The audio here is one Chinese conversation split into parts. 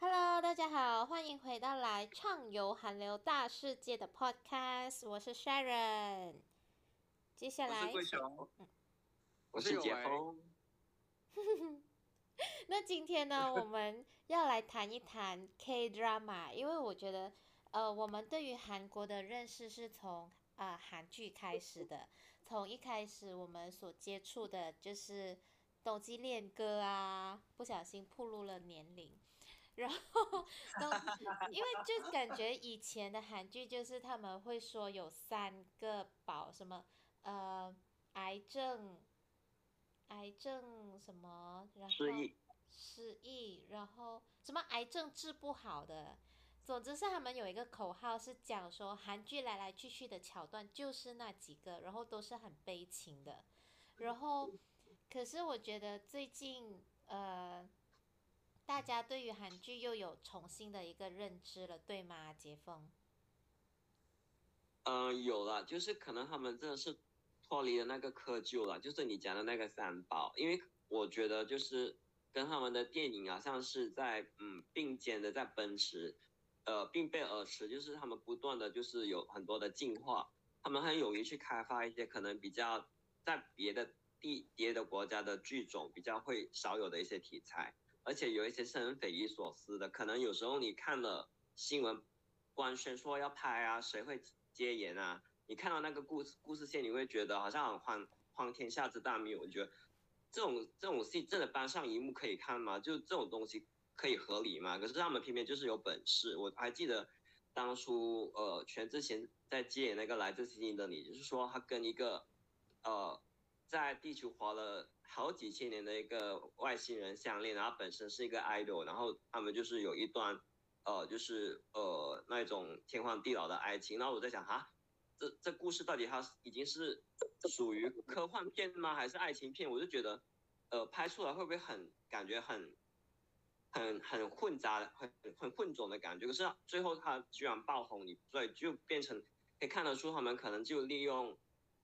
Hello，大家好，欢迎回到来畅游韩流大世界的 Podcast，我是 Sharon。接下来，我是熊，我是解封。那今天呢，我们要来谈一谈 K drama，因为我觉得，呃，我们对于韩国的认识是从啊韩剧开始的。从一开始我们所接触的就是冬季恋歌啊，不小心暴露了年龄。然后，因为就感觉以前的韩剧就是他们会说有三个宝，什么呃癌症。癌症什么，然后失忆，失忆，然后什么癌症治不好的，总之是他们有一个口号是讲说韩剧来来去去的桥段就是那几个，然后都是很悲情的，然后可是我觉得最近呃，大家对于韩剧又有重新的一个认知了，对吗？杰峰？嗯，有了，就是可能他们真的是。脱离了那个窠臼了，就是你讲的那个三宝，因为我觉得就是跟他们的电影啊，像是在嗯并肩的在奔驰，呃并背而驰，就是他们不断的就是有很多的进化，他们很勇于去开发一些可能比较在别的地别的国家的剧种比较会少有的一些题材，而且有一些是很匪夷所思的，可能有时候你看了新闻官宣说要拍啊，谁会接演啊？你看到那个故事故事线，你会觉得好像很荒荒天下之大谬。我觉得这种这种戏真的搬上荧幕可以看吗？就这种东西可以合理吗？可是他们偏偏就是有本事。我还记得当初呃全智贤在接演那个来自星星的你，就是说他跟一个呃在地球活了好几千年的一个外星人相恋，然后本身是一个 idol，然后他们就是有一段呃就是呃那种天荒地老的爱情。然后我在想哈。这这故事到底它已经是属于科幻片吗？还是爱情片？我就觉得，呃，拍出来会不会很感觉很很很混杂的、很很混种的感觉？可是最后它居然爆红，你所以就变成可以看得出他们可能就利用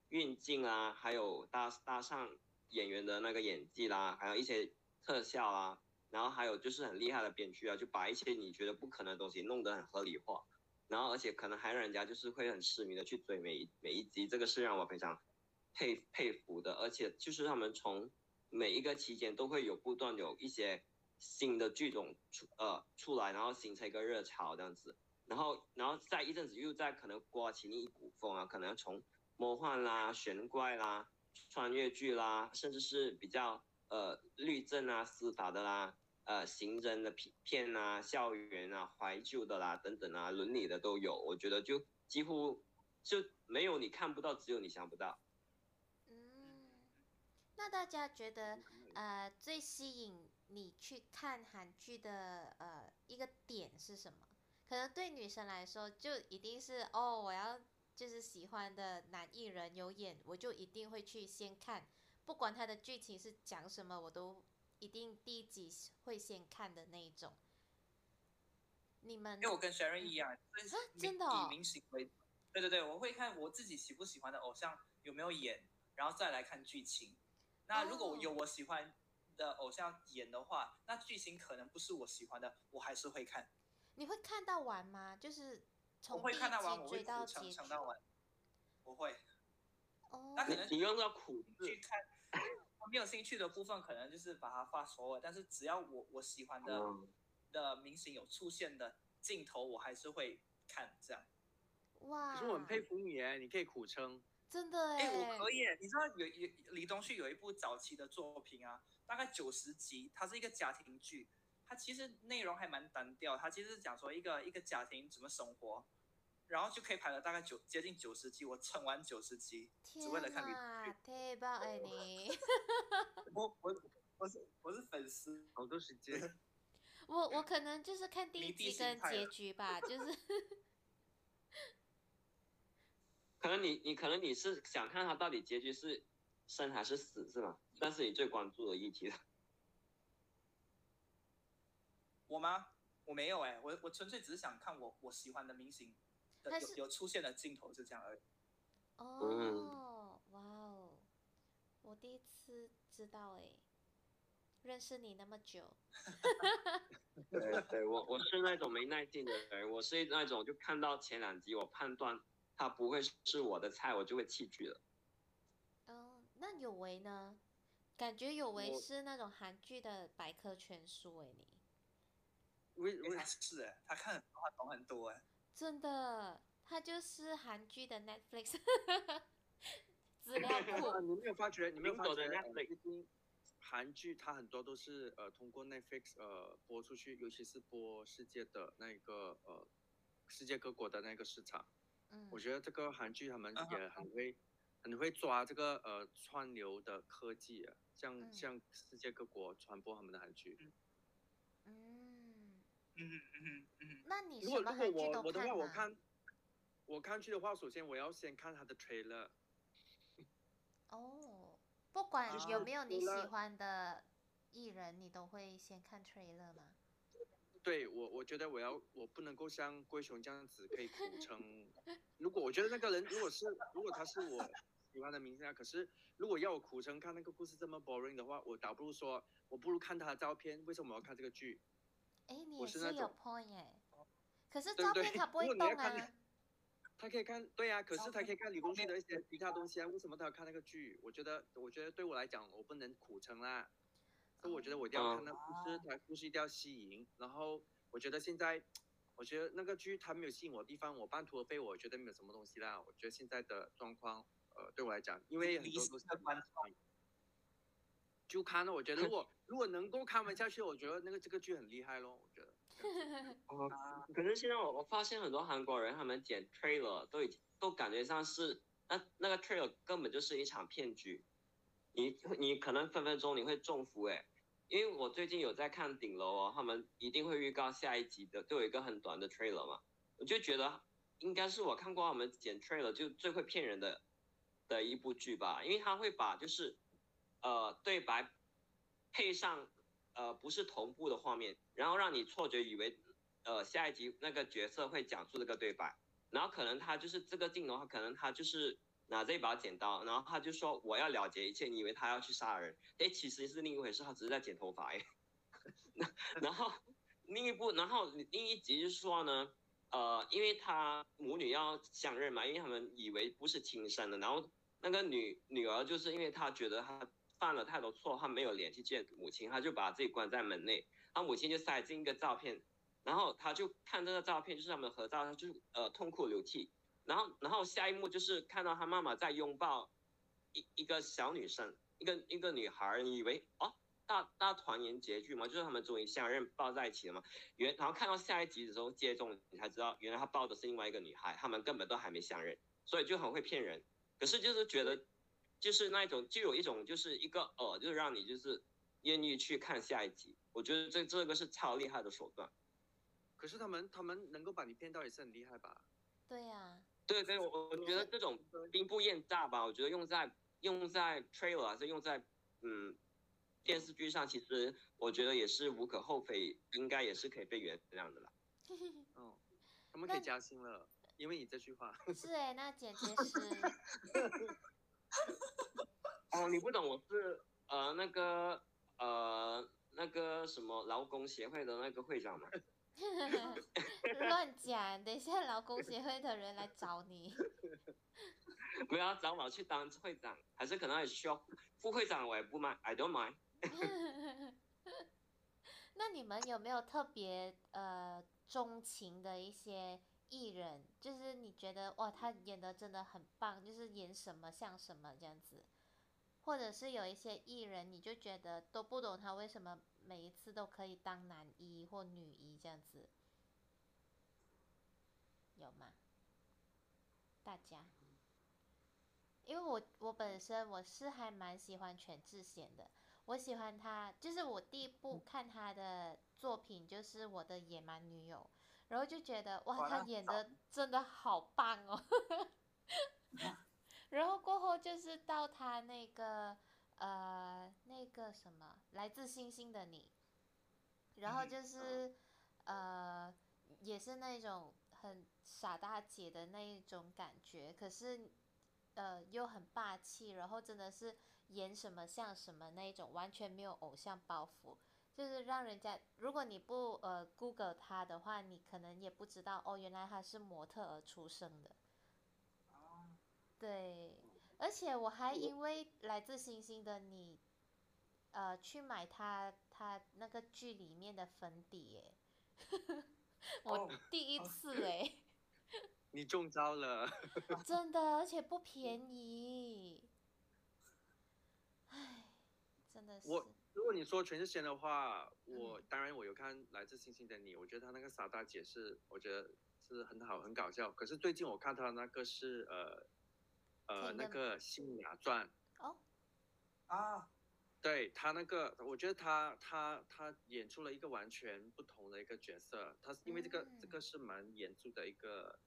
运镜啊，还有搭搭上演员的那个演技啦，还有一些特效啊，然后还有就是很厉害的编剧啊，就把一些你觉得不可能的东西弄得很合理化。然后，而且可能还让人家就是会很痴迷的去追每一每一集，这个是让我非常佩佩服的。而且就是他们从每一个期间都会有不断有一些新的剧种出呃出来，然后形成一个热潮这样子。然后，然后在一阵子又在可能刮起另一股风啊，可能从魔幻啦、玄怪啦、穿越剧啦，甚至是比较呃律政啊、司法的啦。呃，刑侦的片片啊，校园啊，怀旧的啦，等等啊，伦理的都有。我觉得就几乎就没有你看不到，只有你想不到。嗯，那大家觉得呃最吸引你去看韩剧的呃一个点是什么？可能对女生来说，就一定是哦，我要就是喜欢的男艺人有演，我就一定会去先看，不管他的剧情是讲什么，我都。一定第一集会先看的那一种，你们？因为我跟 Sharon 一样，真的以明星为，对对对，我会看我自己喜不喜欢的偶像有没有演，然后再来看剧情。那如果有我喜欢的偶像演的话，那剧情可能不是我喜欢的，我还是会看。你会看到完吗？就是从第一集追到结局。我会。哦。那可能你用到苦去看。没有兴趣的部分，可能就是把它发熟。但是只要我我喜欢的的明星有出现的镜头，我还是会看这样。哇！可是我很佩服你哎，你可以苦撑。真的哎。哎，我可以。你知道有有李东旭有一部早期的作品啊，大概九十集，它是一个家庭剧，它其实内容还蛮单调。它其实是讲说一个一个家庭怎么生活。然后就可以拍了大概九接近九十集，我撑完九十集，只为了看你。太棒了你！我我我是我是粉丝，好多时间。我我可能就是看第一集跟结局吧，就是。可能你你可能你是想看他到底结局是生还是死是吗？但是你最关注的议题了。我吗？我没有哎，我我纯粹只是想看我我喜欢的明星。有有出现的镜头是这样而已。哦，哇哦，我第一次知道诶，认识你那么久，对对，我我是那种没耐性的人，我是那种就看到前两集，我判断它不会是我的菜，我就会弃剧了。嗯，那有为呢？感觉有为是那种韩剧的百科全书诶，你为为是哎，他看很多，他懂很多哎。真的，他就是韩剧的 Netflix 资料库。呃你没有发觉？你没有发领导的觉？呃 Netflix 韩剧它很多都是呃通过 Netflix 呃播出去，尤其是播世界的那个呃世界各国的那个市场。嗯我觉得这个韩剧他们也很会很会抓这个呃串流的科技啊，向嗯向世界各国传播他们的韩剧。嗯，嗯嗯嗯那你如果如果什么韩剧都我我的话，我看我看剧的话，首先我要先看他的 trailer。哦，不管有没有你喜欢的艺人，你都会先看 trailer 吗？对我，我觉得我要我不能够像龟熊这样子可以 苦撑。如果我觉得那个人如果是如果他是我喜欢的明星啊，可是如果要我苦撑看那个故事这么 boring 的话，我倒不如说我不如看他的照片。为什么我要看这个剧？哎，你是有 point 哎，可是照片他不会动啊。他可以看，对呀、可是他可以看李东旭的一些其他东西啊，为什么他要看那个剧？我觉得，我觉得对我来讲，我不能苦撑啦，所以我觉得我一定要看那故事，它故事一定要吸引。然后我觉得现在，我觉得那个剧它没有吸引我的地方，我半途而废，我觉得没有什么东西啦。我觉得现在的状况，呃，对我来讲，因为很多都是的观众就看了，我觉得如果 如果能够看完下去，我觉得那个这个剧很厉害咯，我觉得。哦，可是现在我我发现很多韩国人他们剪 trailer 都已经都感觉像是那那个 trailer 根本就是一场骗局，你你可能分分钟你会中伏诶，因为我最近有在看顶楼哦，他们一定会预告下一集的，都有一个很短的 trailer 嘛，我就觉得应该是我看过他们剪 trailer 就最会骗人的的一部剧吧，因为他会把就是呃对白配上呃不是同步的画面，然后让你错觉以为呃下一集那个角色会讲出这个对白，然后可能他就是这个镜头，可能他就是拿这把剪刀，然后他就说我要了结一切，你以为他要去杀人，哎，其实是另一回事，他只是在剪头发哎。然后另一部，然后另一集就是说呢，呃，因为他母女要相认嘛，因为他们以为不是亲生的，然后那个女女儿就是因为她觉得她犯了太多错，她没有脸去见母亲，她就把自己关在门内，她母亲就塞进一个照片，然后她就看这个照片，就是他们的合照，她就呃痛哭流涕，然后然后下一幕就是看到他妈妈在拥抱一一个小女生，一个一个女孩，你以为哦。大大团圆结局嘛，就是他们终于相认抱在一起了嘛。原然后看到下一集的时候接中，你才知道原来他抱的是另外一个女孩，他们根本都还没相认，所以就很会骗人。可是就是觉得，就是那一种就有一种就是一个呃，就是让你就是愿意去看下一集。我觉得这这个是超厉害的手段。可是他们他们能够把你骗到也是很厉害吧？对呀、对对，我我觉得这种兵不厌诈吧，我觉得用在用在 trailer 还是用在嗯电视剧上，其实我觉得也是无可厚非，应该也是可以被原谅的啦。嗯，他们可以那加薪了，因为你这句话。是哎，那剪接师，哦，你不懂，我是呃那个呃那个什么劳工协会的那个会长嘛。乱讲，等一下劳工协会的人来找你。不要找我去当会长，还是可能也需要副会长，我也不 mind，I don't mind。那你们有没有特别呃钟情的一些艺人？就是你觉得哇，他演的真的很棒，就是演什么像什么这样子，或者是有一些艺人，你就觉得都不懂他为什么每一次都可以当男一或女一这样子，有吗？大家？因为我我本身我是还蛮喜欢全智贤的，我喜欢他，就是我第一部看他的作品就是我的野蛮女友，然后就觉得哇，他演的真的好棒哦。然后过后就是到他那个呃那个什么来自星星的你，然后嗯就是呃也是那种很傻大姐的那一种感觉，可是呃又很霸气，然后真的是演什么像什么那一种，完全没有偶像包袱，就是让人家如果你不呃 Google 他的话，你可能也不知道哦，原来他是模特儿出生的。哦，对，而且我还因为来自星星的你，呃，去买他他那个剧里面的粉底耶，我哦第一哦次哎，你中招了。真的，而且不 便宜，唉，真的是，我如果你说全智贤的话，我。嗯当然我有看《来自星星的你》，我觉得他那个傻大姐是，我觉得是很好，很搞笑。可是最近我看他那个是呃呃那个《新芽传》，哦，啊，对他那个，我觉得他他他演出了一个完全不同的一个角色。他是因为这个、这嗯个是蛮严肃的一个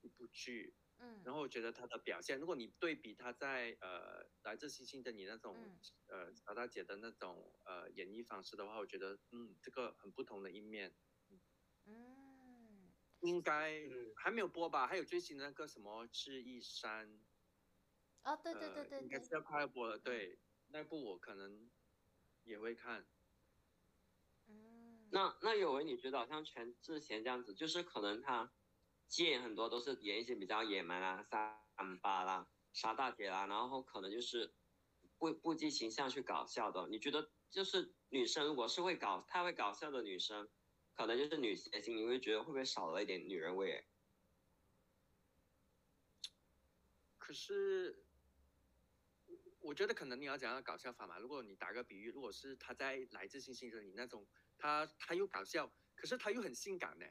一部剧，嗯，然后我觉得他的表现，如果你对比他在呃《来自星星的你》那种、嗯呃曹大姐的那种呃演绎方式的话，我觉得嗯这个很不同的一面，嗯，应该、嗯还没有播吧？还有最新的那个什么《智异山》，哦，对对对对应该是，要快要播了。对，那部我可能也会看。嗯，那那有为你觉得好像全智贤这样子，就是可能他接演很多都是演一些比较野蛮啦、三八啦、杀大姐啦，然后可能就是不不计形象去搞笑的。你觉得就是女生如果是会搞太会搞笑的女生，可能就是女谐星，你会觉得会不会少了一点女人味？可是，我觉得可能你要讲到搞笑法嘛。如果你打个比喻，如果是他在《来自星星的你》那种，他他又搞笑，可是他又很性感呢。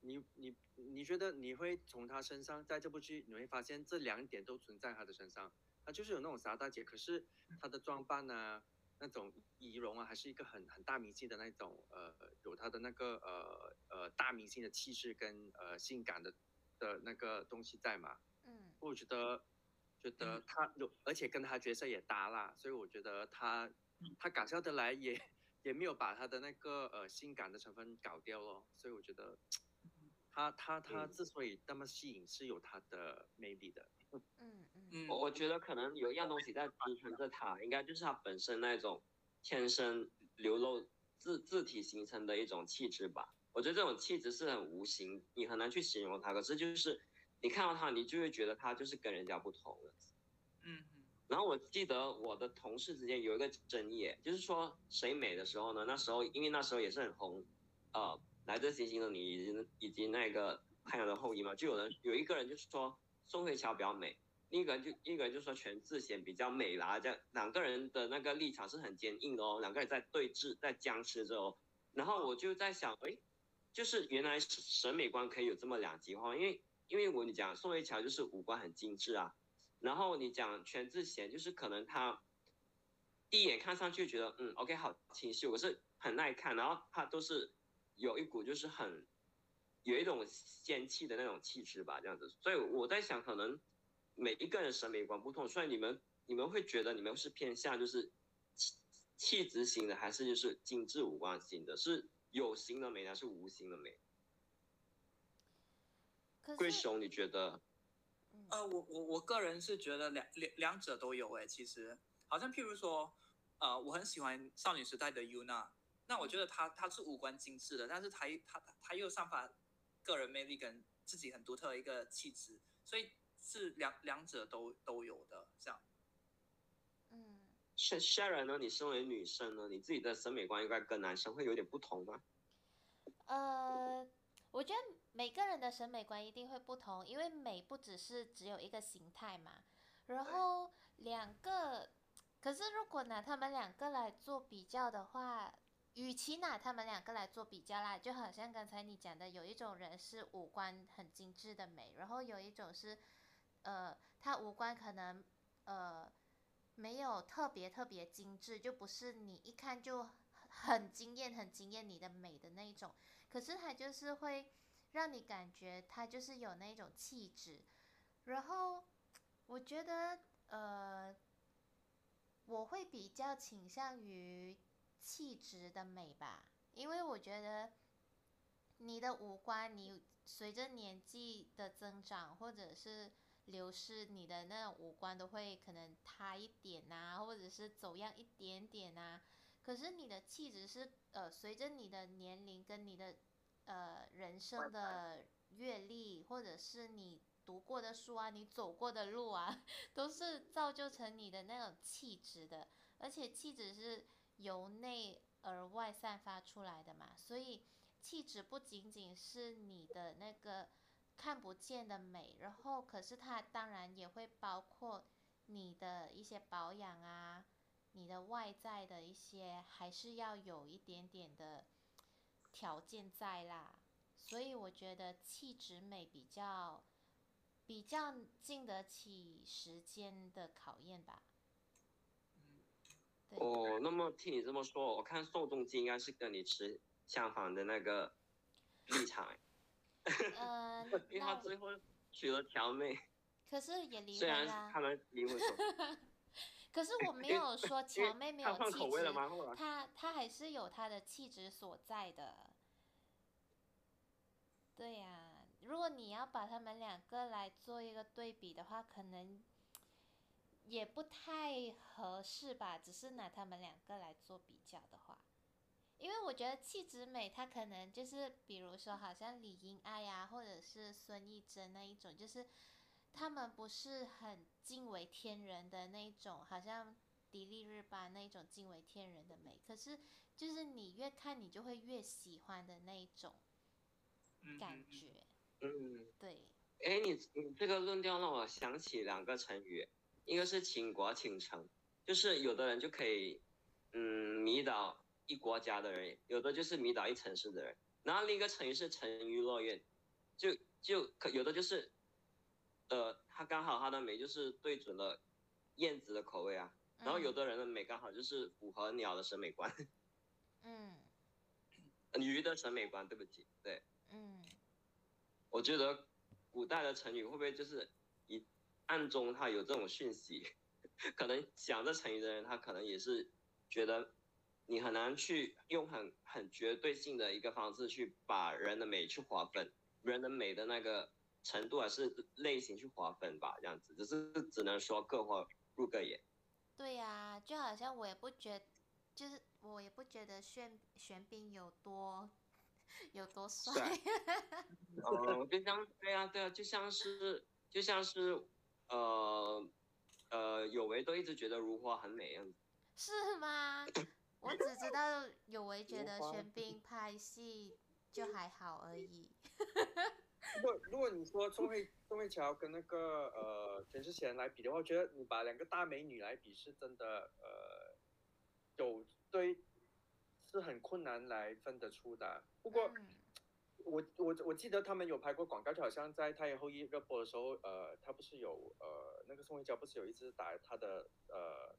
你你你觉得你会从他身上，在这部剧你会发现这两点都存在他的身上。他就是有那种傻大姐，可是他的装扮啊，那种仪容啊，还是一个很很大明星的那种，呃，有他的那个呃呃大明星的气质跟呃性感的的那个东西在嘛。嗯我觉得，觉得嗯他有，而且跟他角色也搭啦，所以我觉得他他搞笑的来也也没有把他的那个呃性感的成分搞掉咯，所以我觉得他他他嗯之所以那么吸引，是有他的魅力的。嗯嗯嗯我我觉得可能有一样东西在支撑着他，应该就是他本身那种天生流露自自体形成的一种气质吧。我觉得这种气质是很无形，你很难去形容他。可是就是你看到他，你就会觉得他就是跟人家不同的。然后我记得我的同事之间有一个争议，就是说谁美的时候呢？那时候因为那时候也是很红，呃，来自星星的你以及以及那个太阳的后裔嘛，就有人有一个人就是说宋慧乔比较美，另一个人就一个人就说全智贤比较美啦，这样两个人的那个立场是很坚硬的哦，两个人在对峙，在僵持着哦。然后我就在想，哎，就是原来审美观可以有这么两极化，因为因为我跟你讲宋慧乔就是五官很精致啊。然后你讲全智贤，就是可能他第一眼看上去觉得嗯 OK 好清秀，可是很耐看，然后他都是有一股就是很有一种仙气的那种气质吧，这样子。所以我在想，可能每一个人审美观不同，所以你们你们会觉得你们是偏向就是气气质型的，还是就是精致五官型的？是有形的美还是无形的美？可是，贵雄，你觉得？嗯呃，我我我个人是觉得两两两者都有诶，其实好像譬如说，呃，我很喜欢少女时代的 Yuna，那我觉得她她是五官精致的，但是她她她又散发个人魅力跟自己很独特的一个气质，所以是两两者都都有的这样。嗯。Sh- Sharon 呢？你身为女生呢，你自己的审美观应该跟男生会有点不同吗？呃，我觉得每个人的审美观一定会不同，因为美不只是只有一个形态嘛。然后两个，可是如果拿他们两个来做比较的话，与其拿他们两个来做比较啦，就好像刚才你讲的，有一种人是五官很精致的美，然后有一种是，呃，他五官可能呃没有特别特别精致，就不是你一看就很惊艳、很惊艳你的美的那一种。可是他就是会让你感觉它就是有那种气质，然后我觉得呃，我会比较倾向于气质的美吧，因为我觉得你的五官，你随着年纪的增长，或者是流失，你的那种五官都会可能塌一点呐，或者是走样一点点呐。可是你的气质是呃，随着你的年龄跟你的呃人生的阅历，或者是你读过的书啊，你走过的路啊，都是造就成你的那种气质的。而且气质是由内而外散发出来的嘛，所以气质不仅仅是你的那个看不见的美，然后可是它当然也会包括你的一些保养啊，你的外在的一些还是要有一点点的条件在啦。所以我觉得气质美比较比较经得起时间的考验吧。哦，那么听你这么说，我看宋仲基应该是跟你持相反的那个立场。嗯，因为他最后娶了条妹。可是也离婚啦。他们离婚。可是我没有说 乔妹没有气质，她她还是有她的气质所在的。对呀，如果你要把他们两个来做一个对比的话，可能。也不太合适吧，只是拿他们两个来做比较的话，因为我觉得气质美，她可能就是比如说，好像李英爱呀，或者是孙艺珍那一种，就是他们不是很惊为天人的那一种，好像迪丽热巴那一种惊为天人的美，可是就是你越看你就会越喜欢的那一种感觉。嗯，对。哎，你你这个论调让我想起两个成语。一个是倾国倾城，就是有的人就可以，嗯，迷倒一国家的人，有的就是迷倒一城市的人。然后另一个成语是沉鱼落雁，就就可有的就是，呃，他刚好他的美就是对准了燕子的口味啊。然后有的人的美刚好就是符合鸟的审美观。嗯。鱼的审美观，对不起，对。嗯。我觉得古代的成语会不会就是一？暗中他有这种讯息，可能想这成语的人，他可能也是觉得你很难去用很很绝对性的一个方式去把人的美去划分，人的美的那个程度还是类型去划分吧，这样子，只是只能说各花入各眼。对呀，就好像我也不觉，就是我也不觉得玄玄彬有多有多帅。哦，就像对啊对啊，就像是就像是。呃，呃，有为都一直觉得如花很美样子，是吗？我只知道有为觉得玄彬拍戏就还好而已。如果你说宋慧宋慧乔跟那个呃全智贤来比的话，我觉得你把两个大美女来比是真的呃有对是很困难来分得出的。不过。我我我记得他们有拍过广告，就好像在《太阳后裔》热播的时候，呃，他不是有呃那个宋慧乔不是有一次打他的呃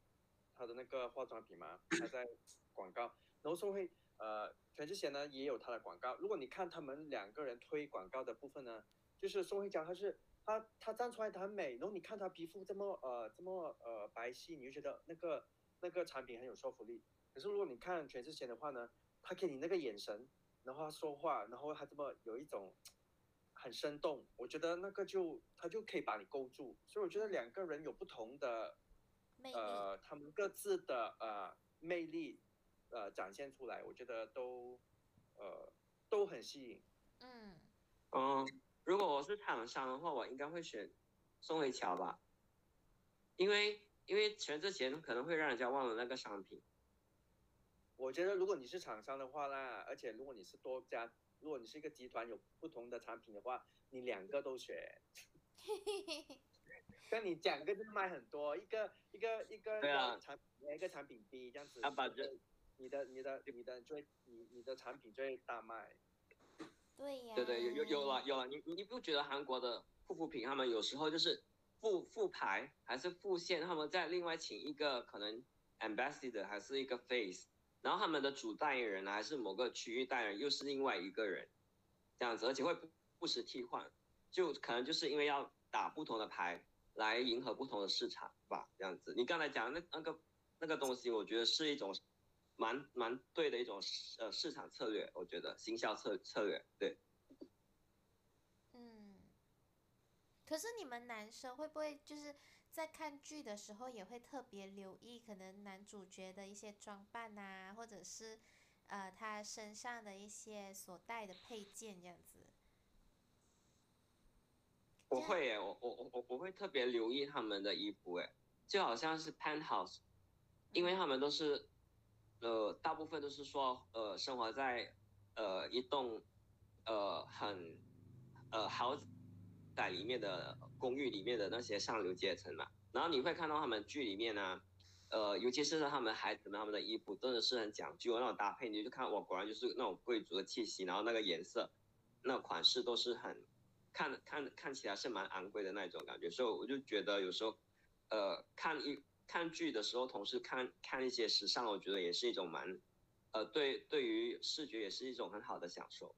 他的那个化妆品吗？他在广告，然后宋慧呃全智贤呢也有他的广告。如果你看他们两个人推广告的部分呢，就是宋慧乔她是她她站出来她很美，然后你看她皮肤这么呃这么呃白皙，你就觉得那个那个产品很有说服力。可是如果你看全智贤的话呢，她给你那个眼神。然后他说话，然后她这么有一种很生动，我觉得那个就他就可以把你勾住。所以我觉得两个人有不同的，呃，他们各自的呃魅力，呃展现出来，我觉得都呃都很吸引。嗯嗯，如果我是厂商的话，我应该会选宋慧乔吧，因为因为全智贤可能会让人家忘了那个商品。我觉得如果你是厂商的话啦，而且如果你是多家，如果你是一个集团有不同的产品的话，你两个都选。跟你讲个就卖很多，一个一个一个产品一个产品 B 这样子，你的你的你的最你你的产品最大卖。对呀。对对有有有了有了，你你不觉得韩国的护肤品他们有时候就是副副牌还是副线，他们再另外请一个可能 ambassador 还是一个 face。然后他们的主代言人还是某个区域代言人，又是另外一个人，这样子，而且会不时替换，就可能就是因为要打不同的牌来迎合不同的市场吧，这样子。你刚才讲那那个那个东西，我觉得是一种蛮蛮对的一种呃市场策略，我觉得行销策策略对。嗯，可是你们男生会不会就是在看剧的时候也会特别留意，可能男主角的一些装扮啊，或者是呃他身上的一些所带的配件这样子？我会耶，我我我我我会特别留意他们的衣服，哎，就好像是 Penthouse，因为他们都是，呃，大部分都是说，呃，生活在，呃，一栋，呃，很，呃，豪宅里面的公寓里面的那些上流阶层嘛。然后你会看到他们剧里面呢，呃，尤其是他们孩子们他们的衣服真的是很讲究那种搭配，你就看，哇，果然就是那种贵族的气息，然后那个颜色，那款式都是很。看看看起来是蛮昂贵的那种感觉，所以我就觉得有时候，呃，看一看剧的时候，同时看看一些时尚，我觉得也是一种蛮，呃，对对于视觉也是一种很好的享受。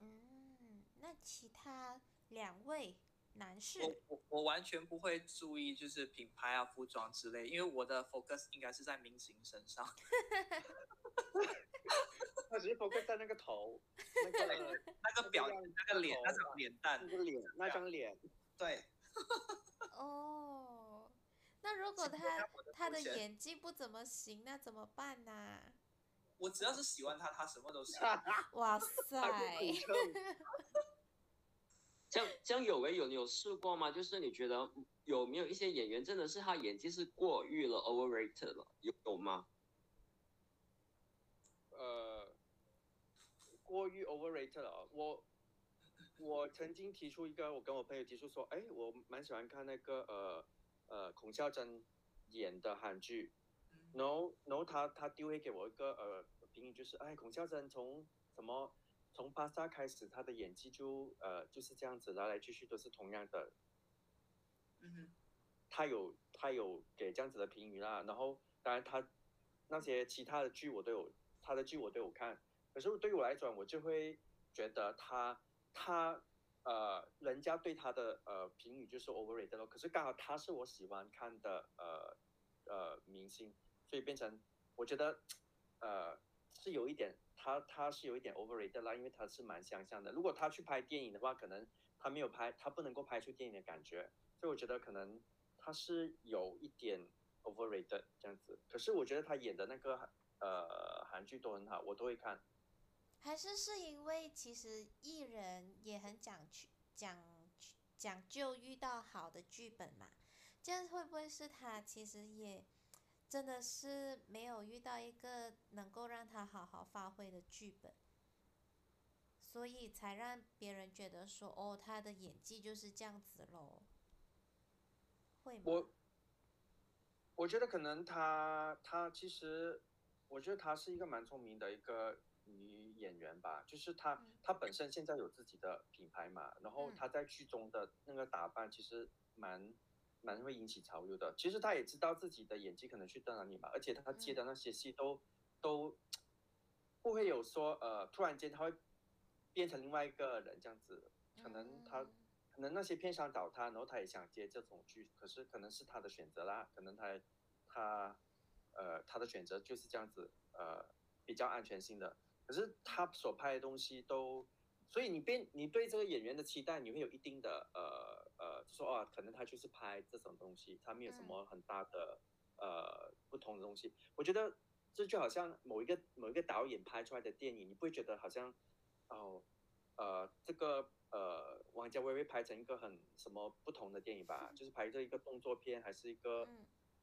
嗯，那其他两位男士，我我我完全不会注意就是品牌啊、服装之类，因为我的 focus 应该是在明星身上。他只是 focus 在那个头，那个那个表那个脸，那张脸蛋，那个脸，那张脸，对。哦，那如果他他的演技不怎么行，那怎么办呢？我只要是喜欢他，他什么都行。哇塞！这样这样有没有有试过吗？就是你觉得有没有一些演员真的是他演技是过誉了，overrated 了，有有吗？呃过于 overrated 了。我我曾经提出一个，我跟我朋友提出说，哎，我蛮喜欢看那个呃呃孔孝真演的韩剧，然后然后他他丢给我一个呃评语，就是哎孔孝真从什么从巴萨开始，他的演技就呃就是这样子来来去去都是同样的。嗯他有他有给这样子的评语啦，然后当然他那些其他的剧我都有，他的剧我都有看。可是对于我来讲，我就会觉得他他呃，人家对他的呃评语就是 overrated 咯。可是刚好他是我喜欢看的呃呃明星，所以变成我觉得呃是有一点他他是有一点 overrated 啦，因为他是蛮相像的。如果他去拍电影的话，可能他没有拍，他不能够拍出电影的感觉，所以我觉得可能他是有一点 overrated 这样子。可是我觉得他演的那个呃韩剧都很好，我都会看。还是是因为其实艺人也很讲讲讲究遇到好的剧本嘛，这样会不会是他其实也真的是没有遇到一个能够让他好好发挥的剧本，所以才让别人觉得说哦他的演技就是这样子喽？会吗？我我觉得可能他他其实我觉得他是一个蛮聪明的一个。女演员吧，就是她，她本身现在有自己的品牌嘛，然后她在剧中的那个打扮其实蛮蛮会引起潮流的。其实她也知道自己的演技可能去到哪里嘛，而且她接的那些戏都都不会有说呃突然间她会变成另外一个人这样子，可能她可能那些片商找她，然后她也想接这种剧，可是可能是她的选择啦，可能她她呃她的选择就是这样子呃比较安全性的。可是他所拍的东西都，所以你变你对这个演员的期待，你会有一定的呃呃，说啊，可能他就是拍这种东西，他没有什么很大的呃不同的东西。我觉得这就好像某一个某一个导演拍出来的电影，你不会觉得好像哦呃这个呃王家卫会拍成一个很什么不同的电影吧？就是拍这一个动作片还是一个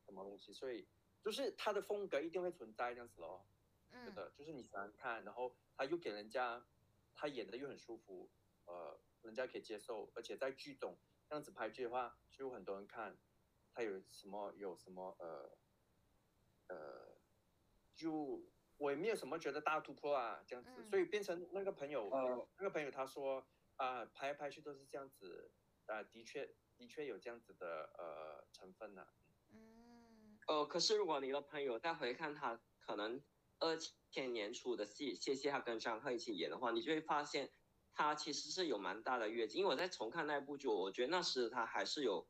什么东西？所以就是他的风格一定会存在这样子咯。是的，就是你喜欢看，然后他又给人家，他演的又很舒服，呃，人家可以接受，而且在剧中这样子拍剧的话，就有很多人看，他有什么有什么呃呃，就我也没有什么觉得大突破啊，这样子，所以变成那个朋友，那个朋友他说啊，拍来拍去都是这样子，啊，的确的确有这样子的呃成分呢。嗯。呃，可是如果你的朋友再回看他，可能。二千年初的戏，谢谢他跟张赫一起演的话，你就会发现他其实是有蛮大的跃进。因为我在重看那部剧，我觉得那时他还是有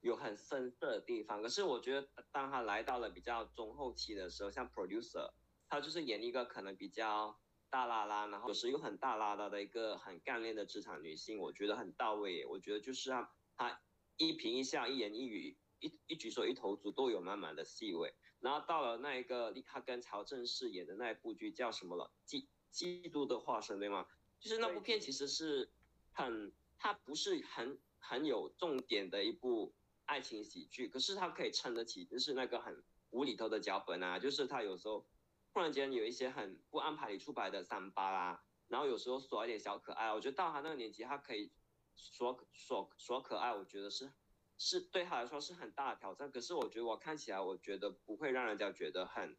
有很深色的地方。可是我觉得当他来到了比较中后期的时候，像 producer，他就是演一个可能比较大拉拉，然后有时又很大拉拉的一个很干练的职场女性，我觉得很到位。我觉得就是他他一颦一笑、一言一语、一一举手一投足都有满满的细味。然后到了那一个他跟曹正奭演的那一部剧叫什么了？基基督的化身对吗？就是那部片其实是很，它不是很很有重点的一部爱情喜剧，可是它可以撑得起，就是那个很无厘头的脚本啊，就是他有时候突然间有一些很不安排里出牌的三八啦，然后有时候耍一点小可爱，我觉得到他那个年纪，他可以耍耍耍可爱，我觉得是是对他来说是很大的挑战。可是我觉得我看起来，我觉得不会让人家觉得很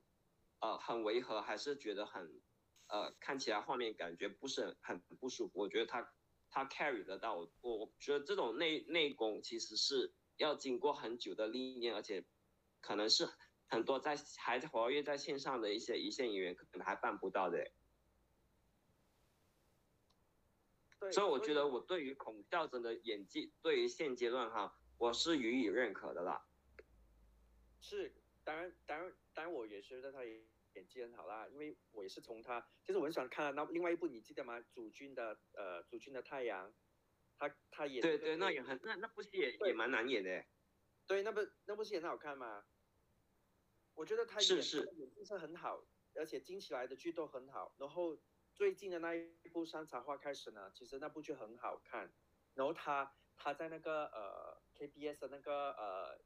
呃很违和，还是觉得很。呃，看起来画面感觉不是很很不舒服。我觉得他他 carry 得到，我我觉得这种内内功其实是要经过很久的历练，而且可能是很多在还在活跃在线上的一些一线演员可能还办不到的。所以我觉得我对于孔孝真的演技，对于现阶段哈，我是予以认可的啦。是，当然当然当然我也觉得他也。演技很好啦，因为我也是从他，其实我很喜欢看那另外一部，你记得吗？主君的呃，主君的太阳，他他演对对，那也很那那部戏也也蛮难演的。对，那部那部戏很好看吗？我觉得他是是演技是很好，而且听起来的剧都很好。然后最近的那一部《山茶花》开始呢，其实那部剧很好看。然后他他在那个呃 KBS 的那个呃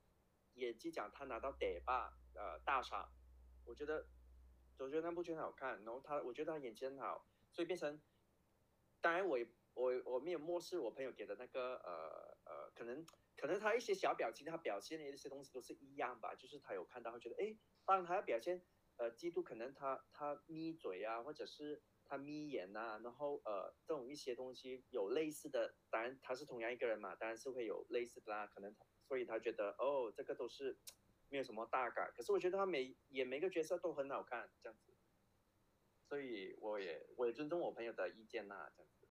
演技奖，他拿到得吧呃大赏，我觉得。我觉得那部剧很好看，然后他，我觉得他演技很好，所以变成，当然我也我我没有漠视我朋友给的那个呃呃，可能可能他一些小表情，他表现的一些东西都是一样吧，就是他有看到，会觉得哎，当然他要表现呃嫉妒，可能他他眯嘴啊，或者是他眯眼呐，然后呃，这种一些东西有类似的，当然他是同样一个人嘛，当然是会有类似的啦。可能所以他觉得哦，这个都是没有什么大感。可是我觉得他每演每个角色都很好看，这样子。所以我也我也尊重我朋友的意见呐，这样子。